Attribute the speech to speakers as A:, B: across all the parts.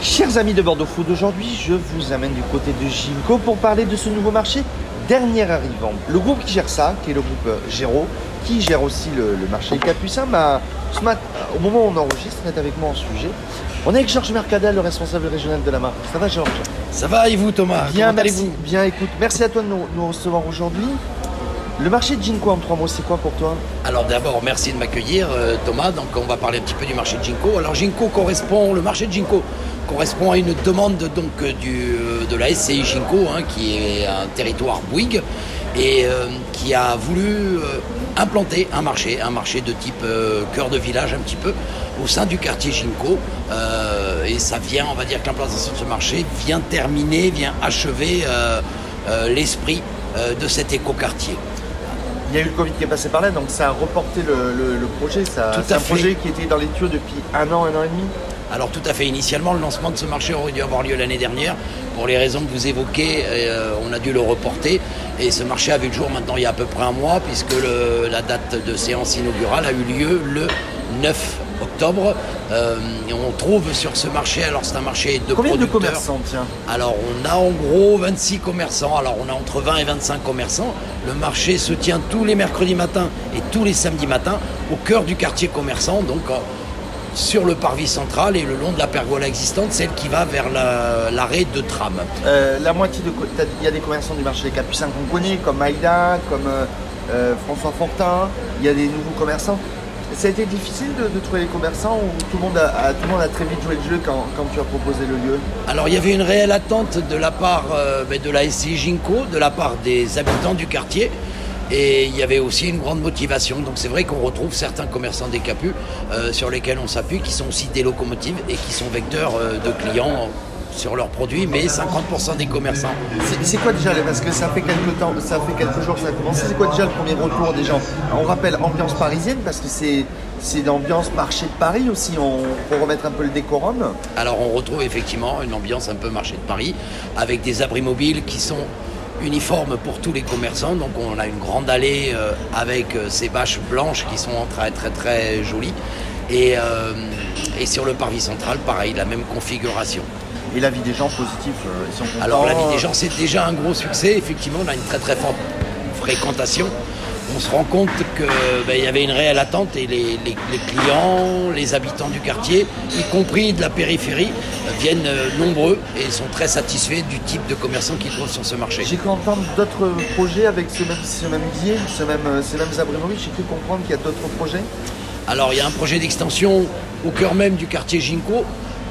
A: Chers amis de Bordeaux Food, aujourd'hui je vous amène du côté de Ginko pour parler de ce nouveau marché dernier arrivant. Le groupe qui gère ça, qui est le groupe euh, Géraud, qui gère aussi le, le marché Capucin, bah, ce matin, au moment où on enregistre, est avec moi en sujet. On est avec Georges Mercadal, le responsable régional de la marque. Ça va Georges?
B: Ça va et vous Thomas?
A: Bien,
B: Comment
A: merci. Bien, écoute, merci à toi de nous, nous recevoir aujourd'hui. Le marché de Ginko en trois mots, c'est quoi pour toi
B: Alors d'abord merci de m'accueillir euh, Thomas. Donc on va parler un petit peu du marché de Ginko. Alors Ginko correspond, le marché de Ginko correspond à une demande donc euh, euh, de la SCI Ginko, hein, qui est un territoire Bouygues et qui a voulu implanter un marché, un marché de type cœur de village un petit peu au sein du quartier Ginko. Euh, et ça vient, on va dire que l'implantation de ce marché vient terminer, vient achever l'esprit de cet écoquartier.
A: Il y a eu le Covid qui est passé par là, donc ça a reporté le, le- le projet. Ça, c'est un
B: fait.
A: projet qui était dans les tuyaux depuis un an, un an et demi.
B: Alors tout à fait, initialement le lancement de ce marché aurait dû avoir lieu l'année dernière. Pour les raisons que vous évoquez, euh, on a dû le reporter. Et ce marché a vu le jour maintenant il y a à peu près un mois, puisque le- la date de séance inaugurale a eu lieu le 9 octobre. Euh, et on trouve sur ce marché, alors c'est un marché de
A: Combien de commerçants, tiens
B: Alors on a en gros 26 commerçants, alors on a entre 20 et 25 commerçants. Le marché se tient tous les mercredis matins et tous les samedis matins au cœur du quartier commerçant, donc euh, sur le parvis central et le long de la pergola existante, celle qui va vers la- l'arrêt de tram.
A: Euh, La moitié de. Il y a des commerçants du marché des Capucins qu'on connaît, comme Aïda, comme euh, François Fortin. Il y a des nouveaux commerçants. Ça a été difficile de, trouver les commerçants ou tout le monde a, a- tout le monde a très vite joué le jeu quand, quand tu as proposé le lieu
B: Alors il y avait une réelle attente de la part euh, ben, de la SCI Ginko, de la part des habitants du quartier. Et il y avait aussi une grande motivation. Donc c'est vrai qu'on retrouve certains commerçants des Capus euh, sur lesquels on s'appuie, qui sont aussi des locomotives et qui sont vecteurs euh, de clients sur leurs produits, mais 50% des commerçants.
A: C'est- quoi déjà, parce que ça fait quelques temps, ça fait quelques jours que ça a commencé, c'est quoi déjà le premier retour des gens? On rappelle ambiance parisienne parce que c'est c'est l'ambiance marché de Paris aussi, on pour remettre un peu le décorum.
B: Alors on retrouve effectivement une ambiance un peu marché de Paris, avec des abris mobiles qui sont uniformes pour tous les commerçants. Donc on a une grande allée euh, avec euh, ces bâches blanches qui sont très très très jolies. Et, euh, et sur le parvis central, pareil, la même configuration.
A: Et la vie des gens positif, euh, ils sont contents.
B: Alors la vie des gens, c'est déjà un gros succès. Effectivement, on a une très très forte fréquentation. On se rend compte qu'il y avait une réelle attente et les, les- les clients, les habitants du quartier, y compris de la périphérie, euh, viennent euh, nombreux et sont très satisfaits du type de commerçants qu'ils trouvent sur ce marché.
A: J'ai cru entendre d'autres projets avec ce même, ce même biais, ce même, euh, ces mêmes abris mobiles. J'ai cru comprendre qu'il y a d'autres projets.
B: Alors il y a un projet d'extension au cœur même du quartier Ginko,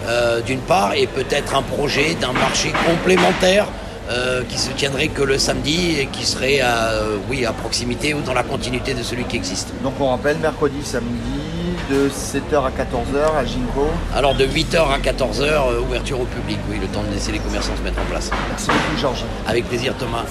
B: euh, d'une part, et peut-être un projet d'un marché complémentaire euh, qui se tiendrait que le samedi et qui serait à, euh, oui, à proximité ou dans la continuité de celui qui existe.
A: Donc on rappelle, mercredi, samedi, de 7h à 14h à Ginko.
B: Alors de 8h à 14h, euh, ouverture au public, oui, le temps de laisser les commerçants se mettre en place.
A: Merci beaucoup Georges.
B: Avec plaisir Thomas.